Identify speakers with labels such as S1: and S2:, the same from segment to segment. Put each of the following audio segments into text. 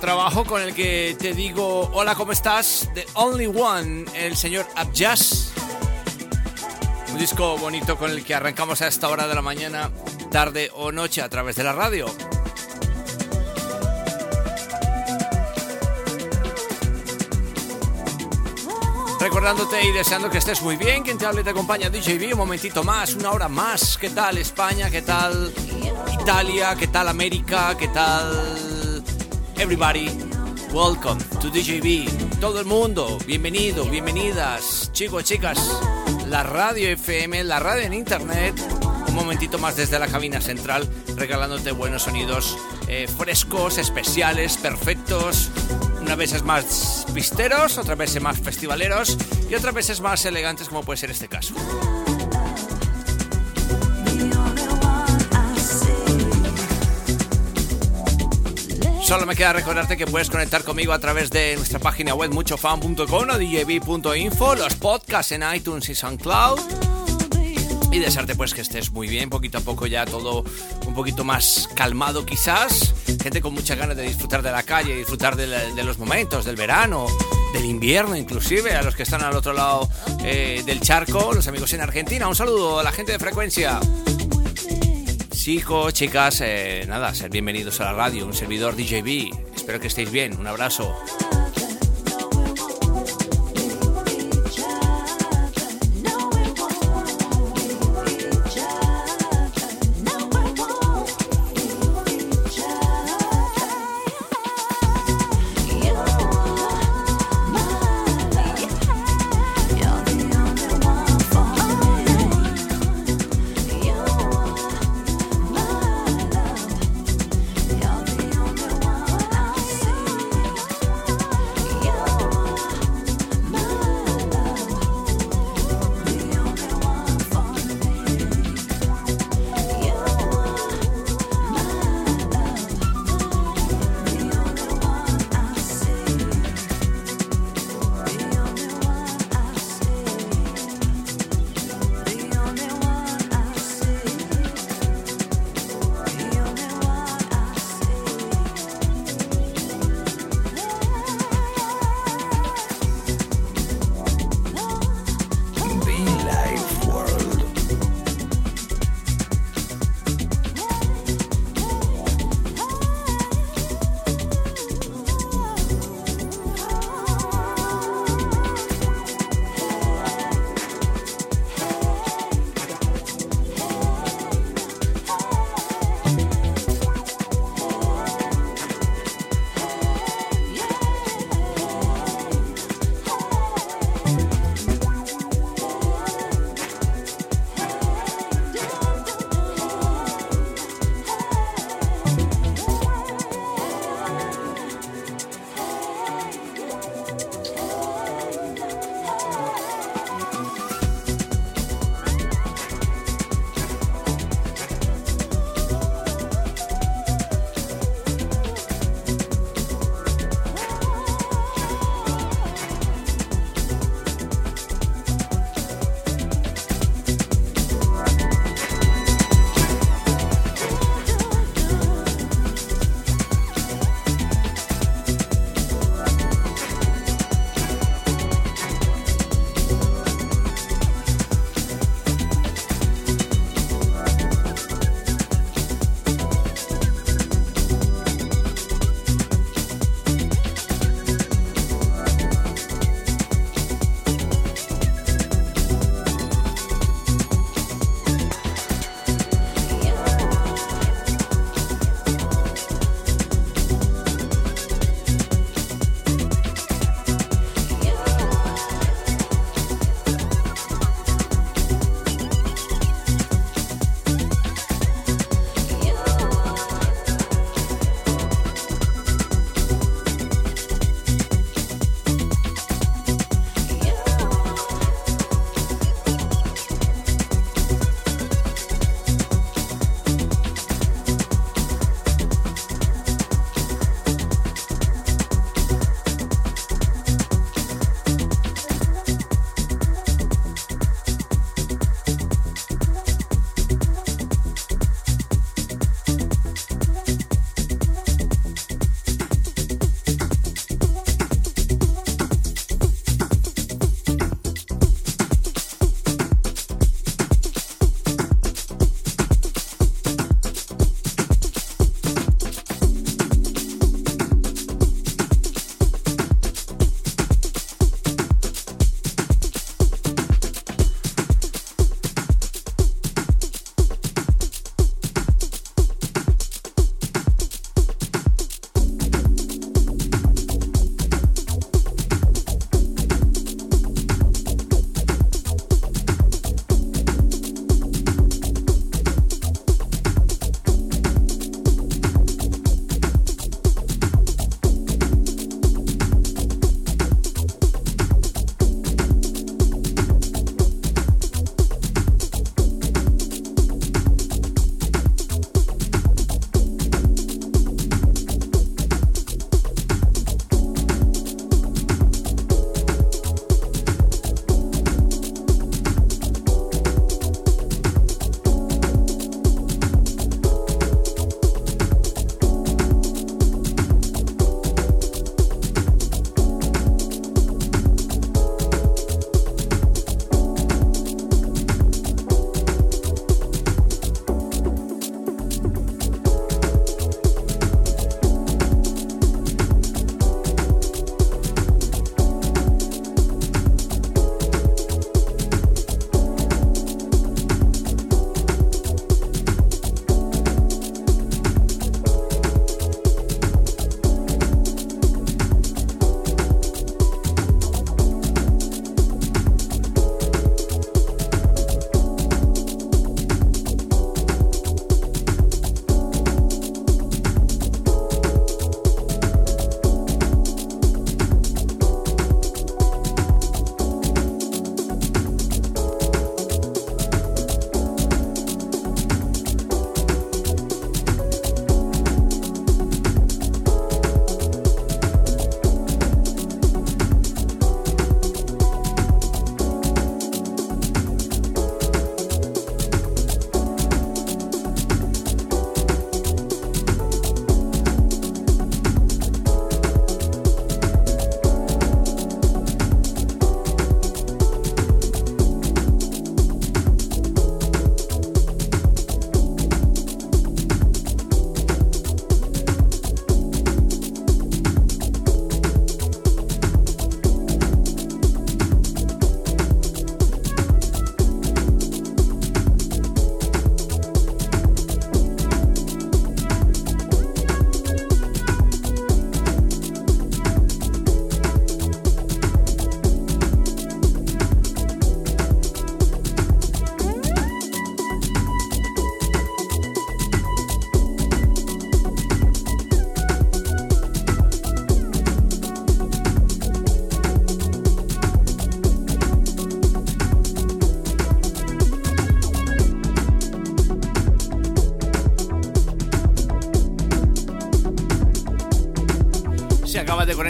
S1: trabajo con el que te digo hola, ¿cómo estás? The Only One, el señor Abjas. Un disco bonito con el que arrancamos a esta hora de la mañana, tarde o noche a través de la radio. Recordándote y deseando que estés muy bien, quien te hable te acompaña DJB, un momentito más, una hora más. ¿Qué tal España? ¿Qué tal Italia? ¿Qué tal América? ¿Qué tal everybody? Welcome to DJB. Todo el mundo, bienvenido, bienvenidas, chicos, chicas. La radio FM, la radio en internet. Un momentito más desde la cabina central, regalándote buenos sonidos eh, frescos, especiales, perfectos. Unas veces más pisteros, otras veces más festivaleros y otras veces más elegantes, como puede ser este caso. Solo me queda recordarte que puedes conectar conmigo a través de nuestra página web muchofan.com o djb.info, los podcasts en iTunes y SoundCloud. Y desearte pues que estés muy bien, poquito a poco ya todo un poquito más calmado quizás. Gente con muchas ganas de disfrutar de la calle, disfrutar de, los momentos, del verano, del invierno inclusive, a los que están al otro lado eh, del charco, los amigos en Argentina. Un saludo a la gente de frecuencia. Chicos, chicas, eh, nada, ser bienvenidos a la radio, un servidor DJB. Espero que estéis bien, un abrazo.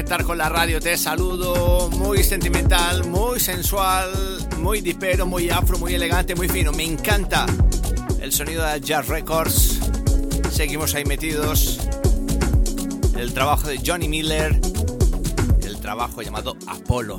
S1: Conectar con la radio, te saludo. Muy sentimental, muy sensual, muy dispero, muy afro, muy elegante, muy fino. Me encanta el sonido de Jazz Records. Seguimos ahí metidos. El trabajo de Johnny Miller. El trabajo llamado Apolo.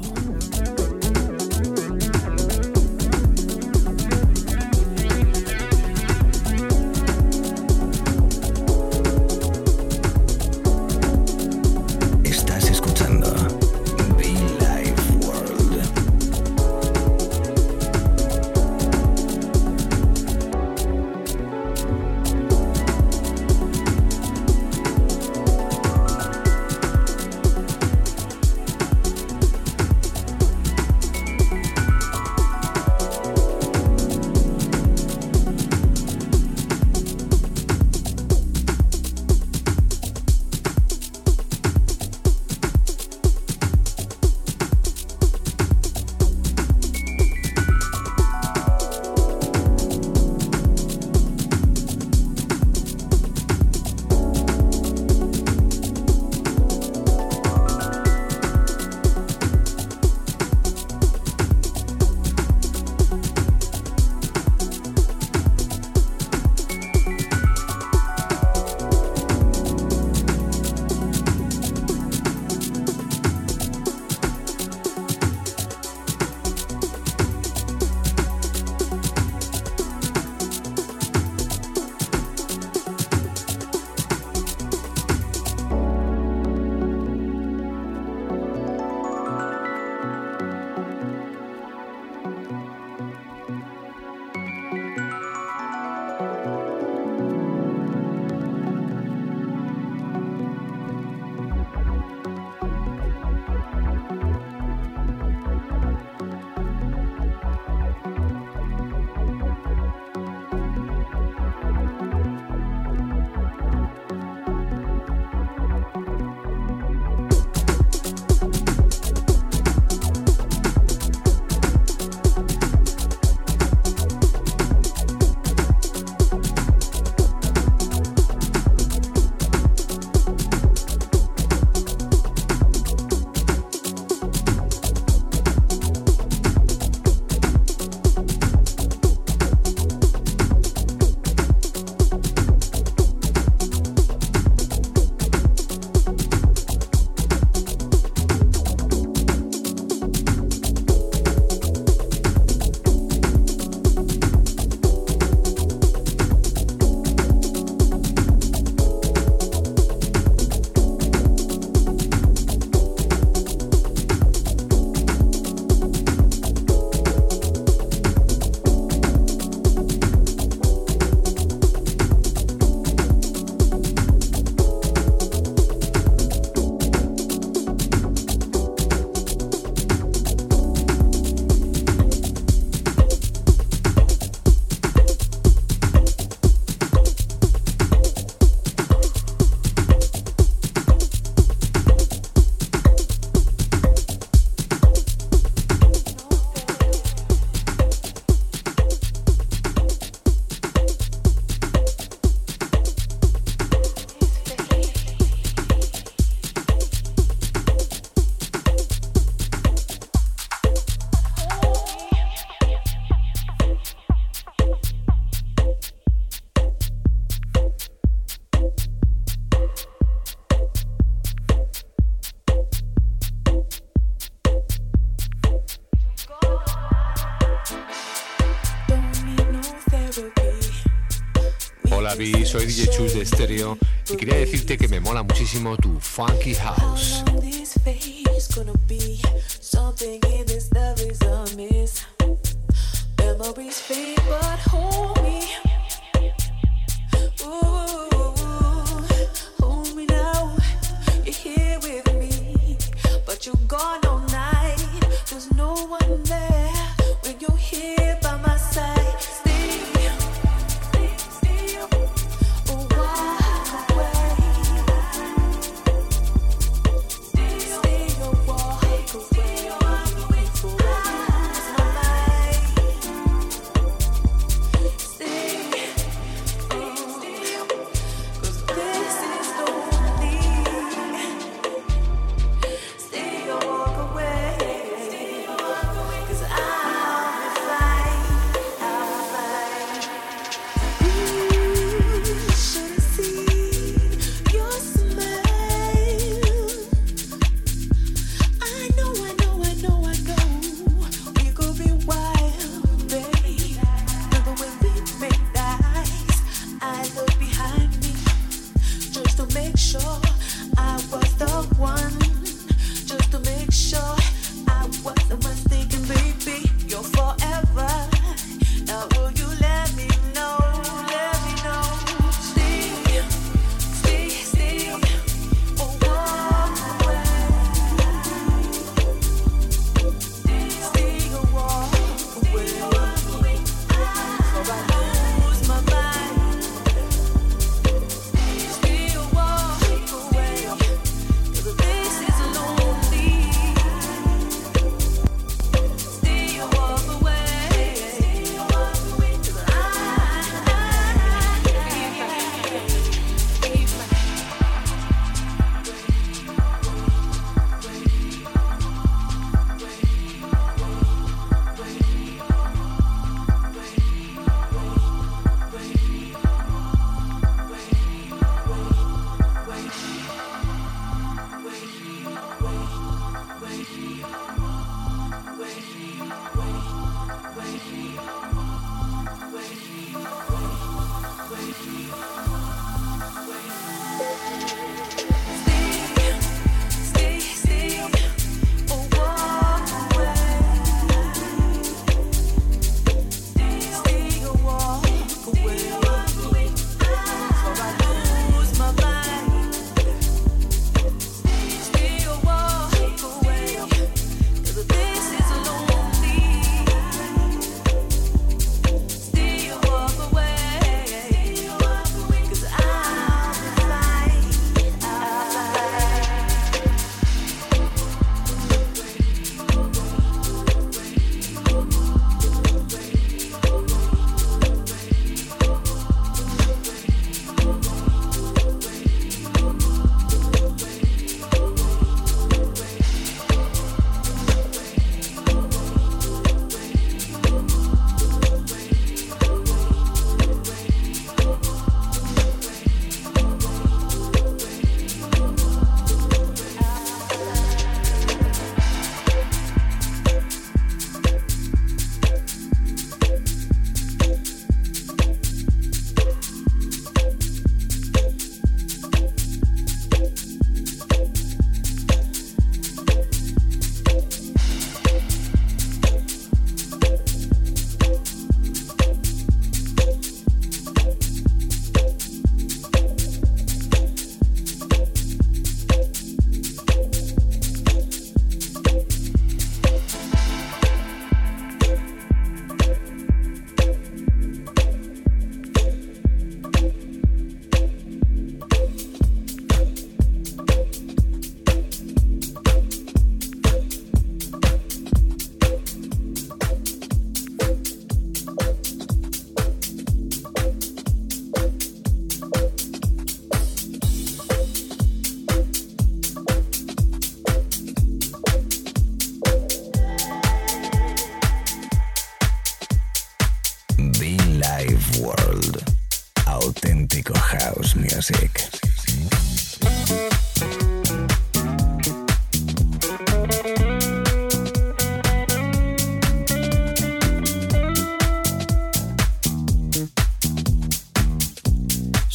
S2: Soy DJ Chus de Stereo y quería decirte que me mola muchísimo tu Funky House.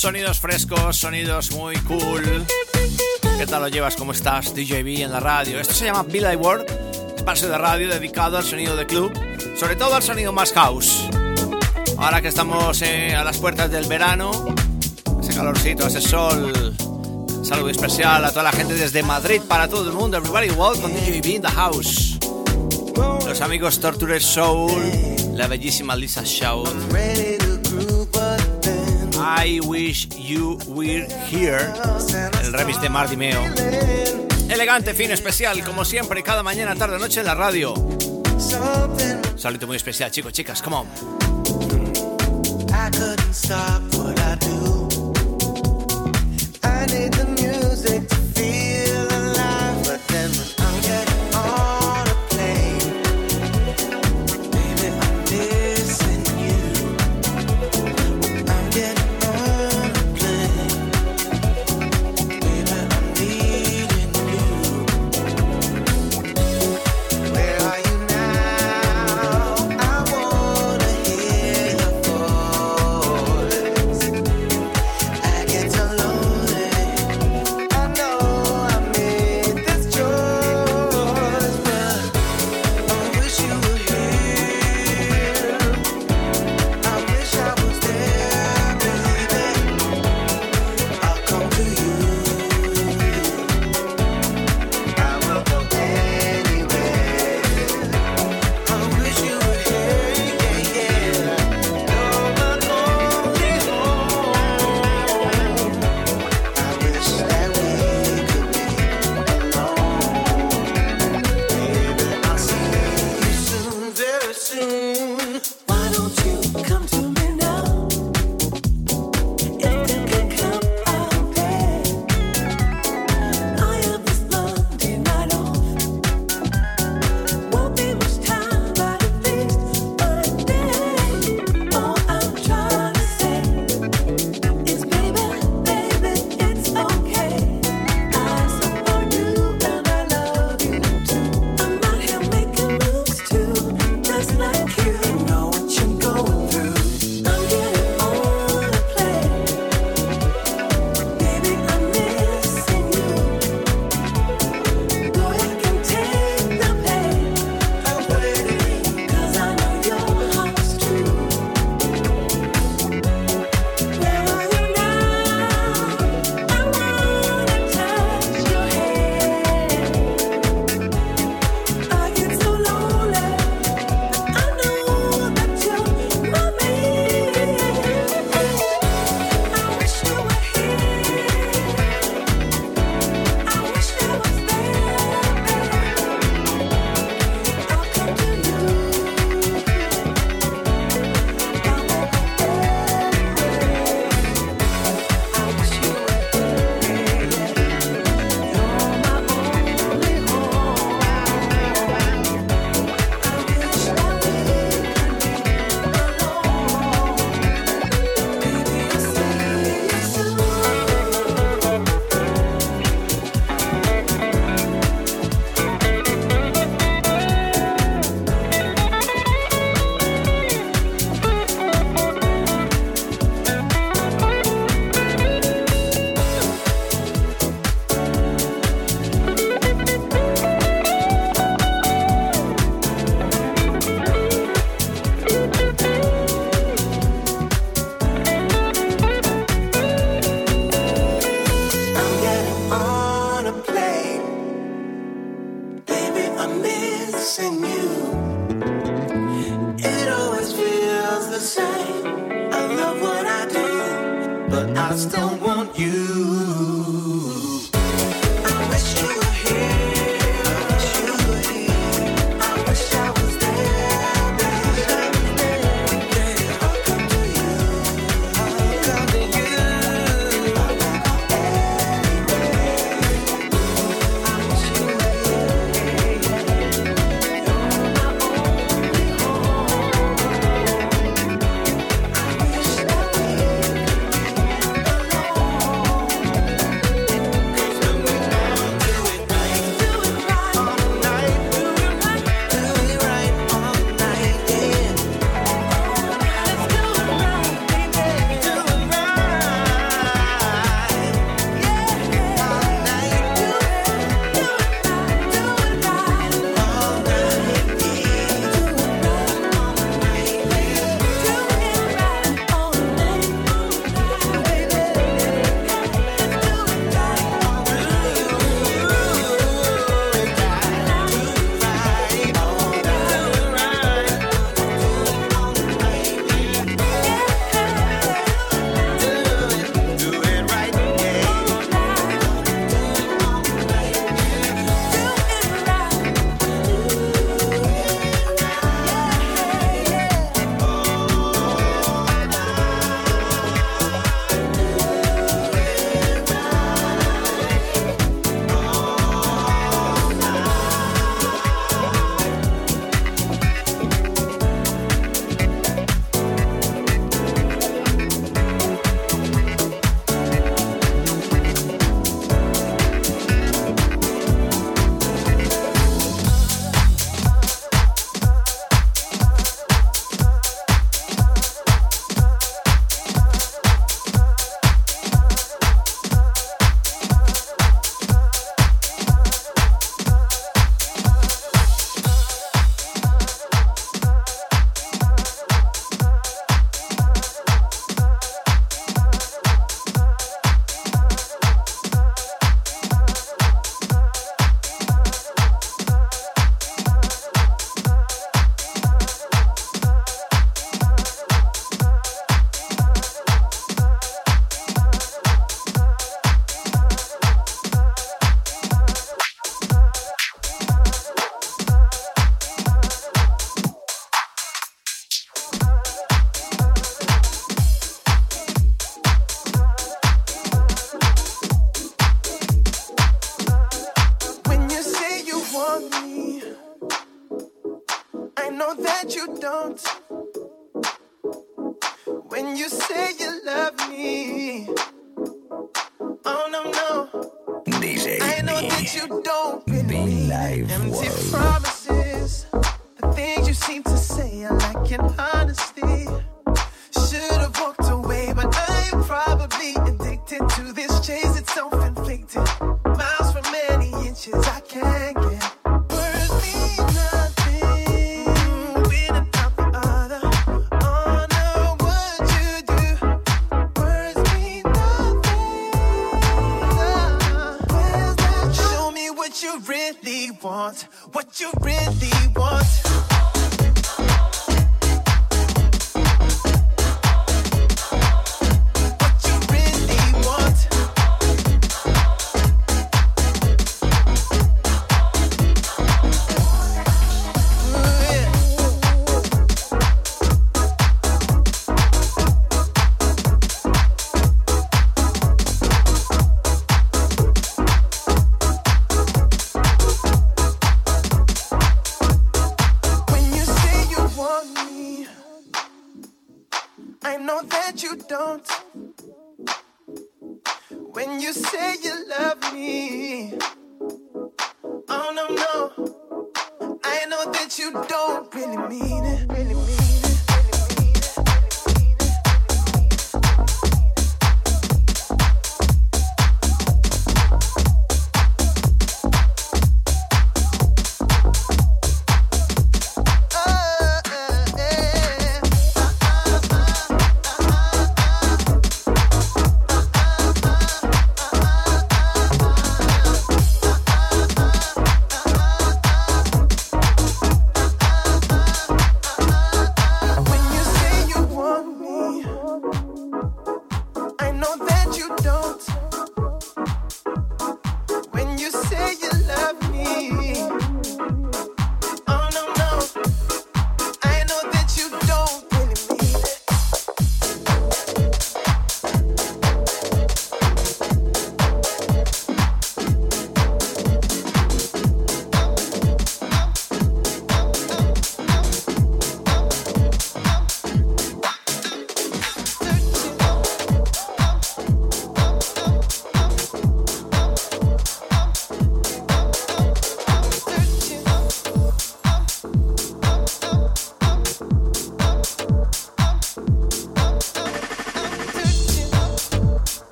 S1: Sonidos frescos, sonidos muy cool. ¿Qué tal lo llevas? ¿Cómo estás? DJB en la radio. Esto se llama Billy World, espacio de radio dedicado al sonido de club, sobre todo al sonido más house. Ahora que estamos eh, a las puertas del verano, ese calorcito, ese sol. Saludo especial a toda la gente desde Madrid para todo el mundo. Everybody welcome DJB in the house. Los amigos Torture Soul, la bellísima Lisa Shaw. I Wish You Were Here, el remix de Marty Meo. Elegante, fino, especial, como siempre, cada mañana, tarde, noche en la radio. Saludo muy especial, chicos, chicas, come on.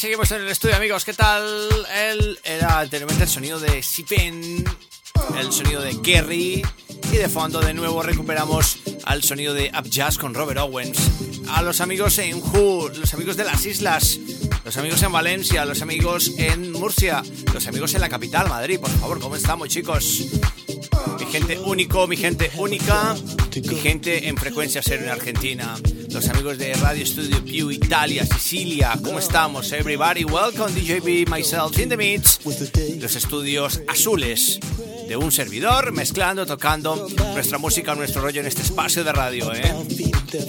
S1: Seguimos en el estudio, amigos. ¿Qué tal? Él era anteriormente el sonido de Sipen, el sonido de Kerry. Y de fondo, de nuevo, recuperamos al sonido de Up Jazz con Robert Owens. A los amigos en Who, los amigos de las islas, los amigos en Valencia, los amigos en Murcia, los amigos en la capital, Madrid. Por favor, ¿cómo estamos, chicos? Mi gente único, mi gente única, mi gente en frecuencia cero en Argentina, los amigos de Radio Studio Pew Italia, Sicilia, ¿cómo estamos? Everybody, welcome DJB, myself in the mix, los estudios azules de un servidor, mezclando, tocando nuestra música, nuestro rollo en este espacio de radio. ¿eh?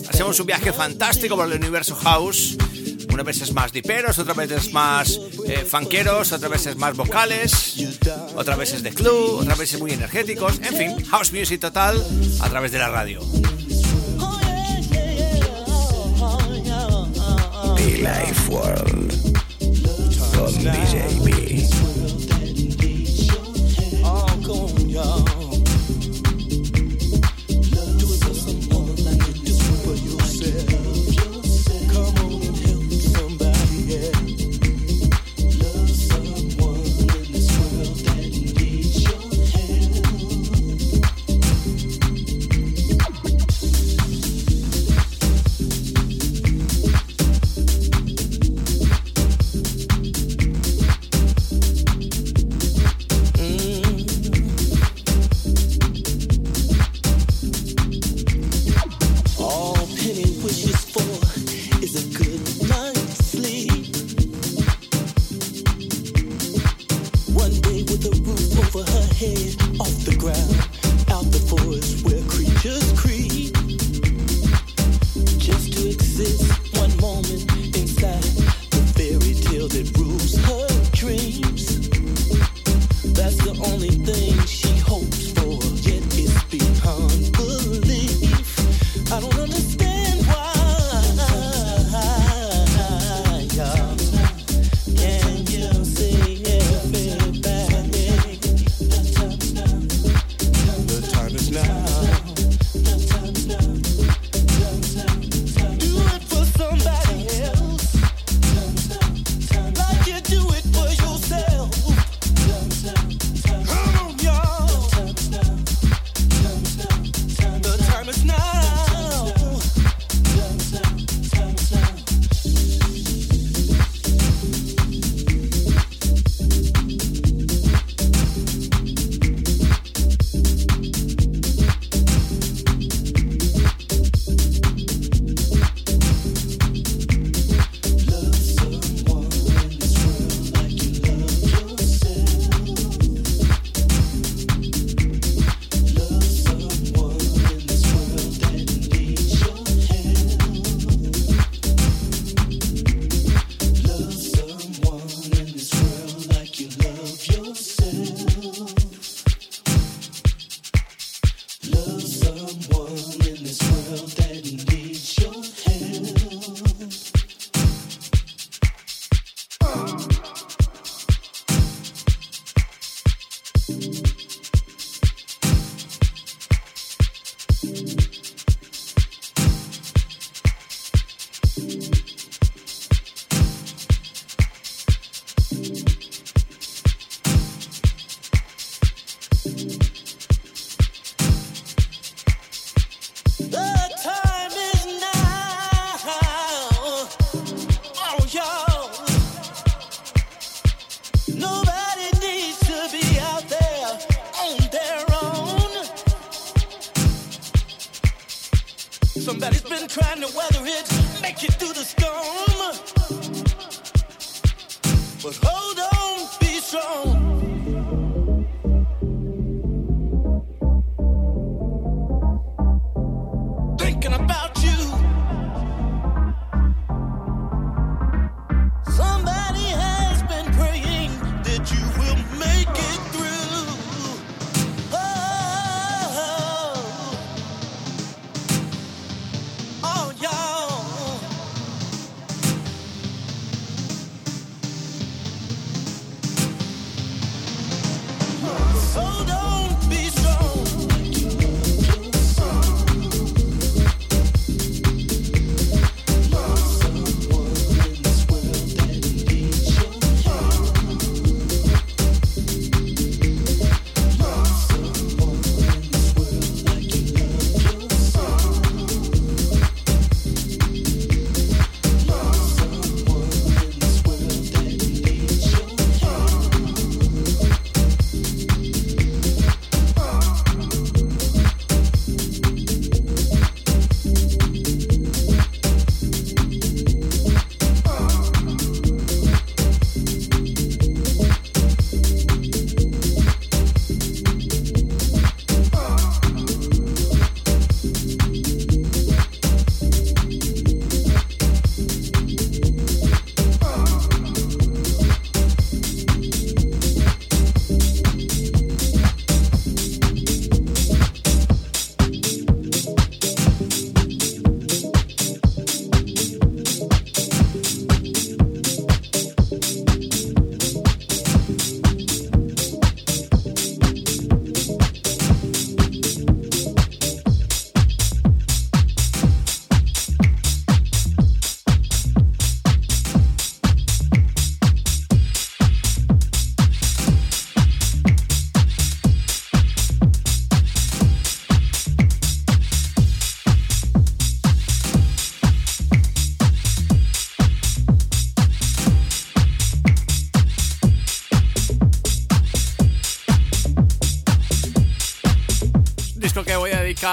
S1: Hacemos un viaje fantástico por el universo house unas veces más diperos, otras veces más eh, funkeros, otras veces más vocales, otras veces de club, otras veces muy energéticos, en fin, house music total a través de la radio.
S3: Life World con DJB.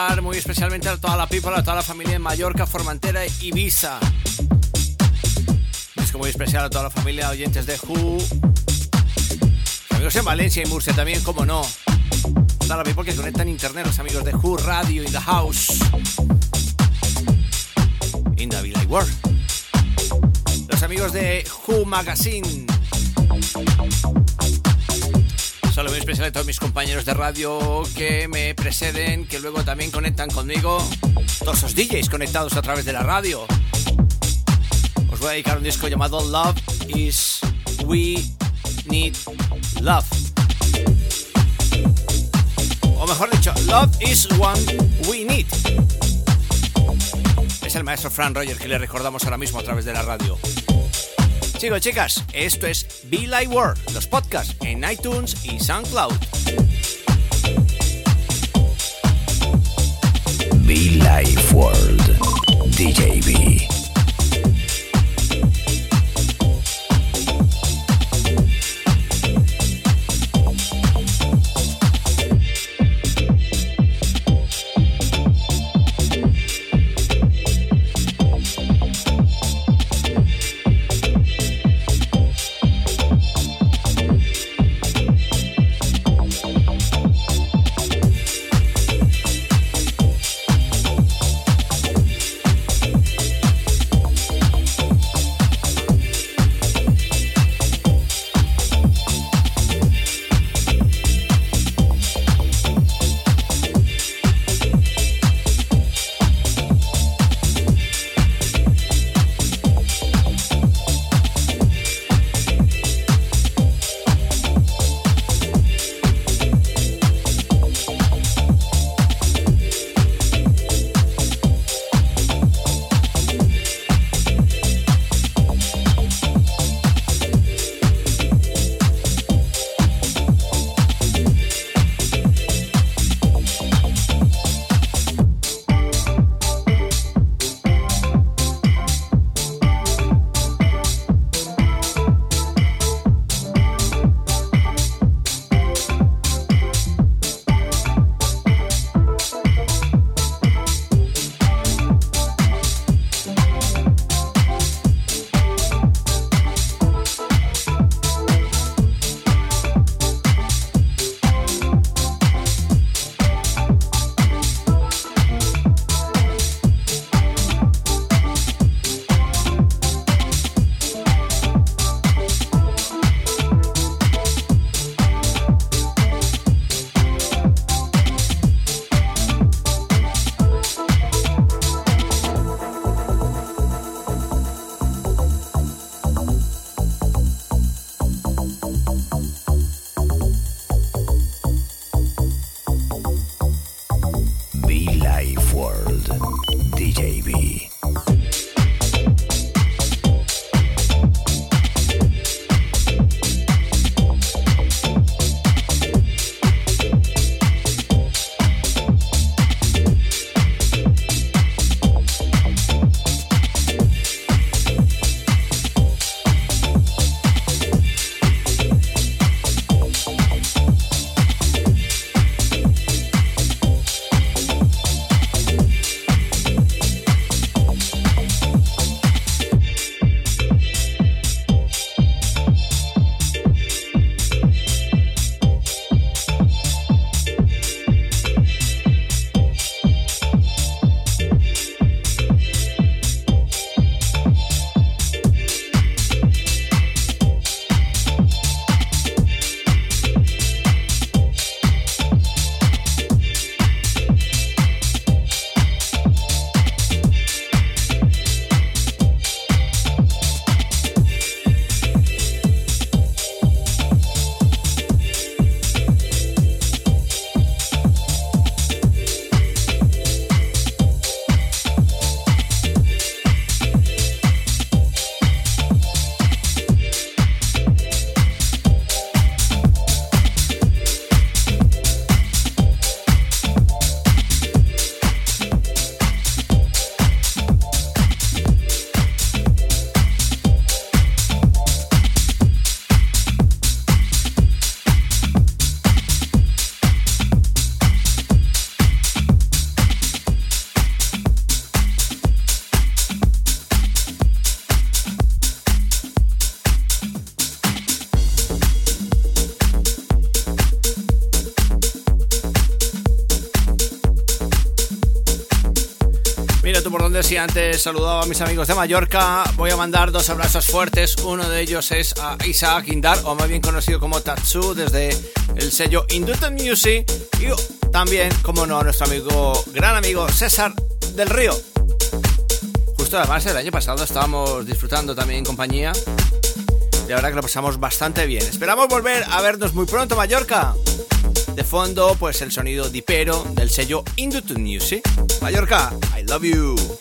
S1: A muy especialmente a toda la people, a toda la familia en Mallorca, Formentera e Ibiza. Un disco muy especial a toda la familia oyentes de Who. Amigos en Valencia y Murcia también, como no. Toda la people que conectan internet, los amigos de Who Radio in the House. In the Villa World. Los amigos de Who Magazine. Muy especial a todos mis compañeros de radio que me preceden, que luego también conectan conmigo. Todos esos DJs conectados a través de la radio. Os voy a dedicar un disco llamado Love is We Need Love. O mejor dicho, Love is One We Need. Es el maestro Fran Roger que le recordamos ahora mismo a través de la radio. Chicos, chicas, esto es Be Like World, los podcasts en iTunes y SoundCloud.
S3: Be Life World, DJB.
S1: Antes saludaba a mis amigos de Mallorca, voy a mandar dos abrazos fuertes. Uno de ellos es a Isaac Indar, o más bien conocido como Tatsu, desde el sello Induten Music. Y también, como no, a nuestro amigo, gran amigo César del Río. Justo además el año pasado estábamos disfrutando también en compañía. Y ahora que lo pasamos bastante bien. Esperamos volver a vernos muy pronto, Mallorca. De fondo, pues el sonido dipero del sello Indutun Music. Mallorca, I love you.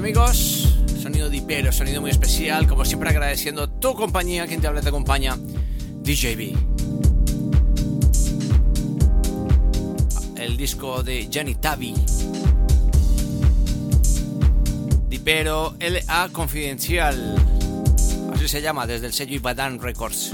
S1: Amigos. Sonido dipero, sonido muy especial. Como siempre, agradeciendo tu compañía. Quien te habla te acompaña, DJB. El disco de Jenny Tavi. Dipero LA Confidencial. Así se llama, desde el sello Ibadan Records.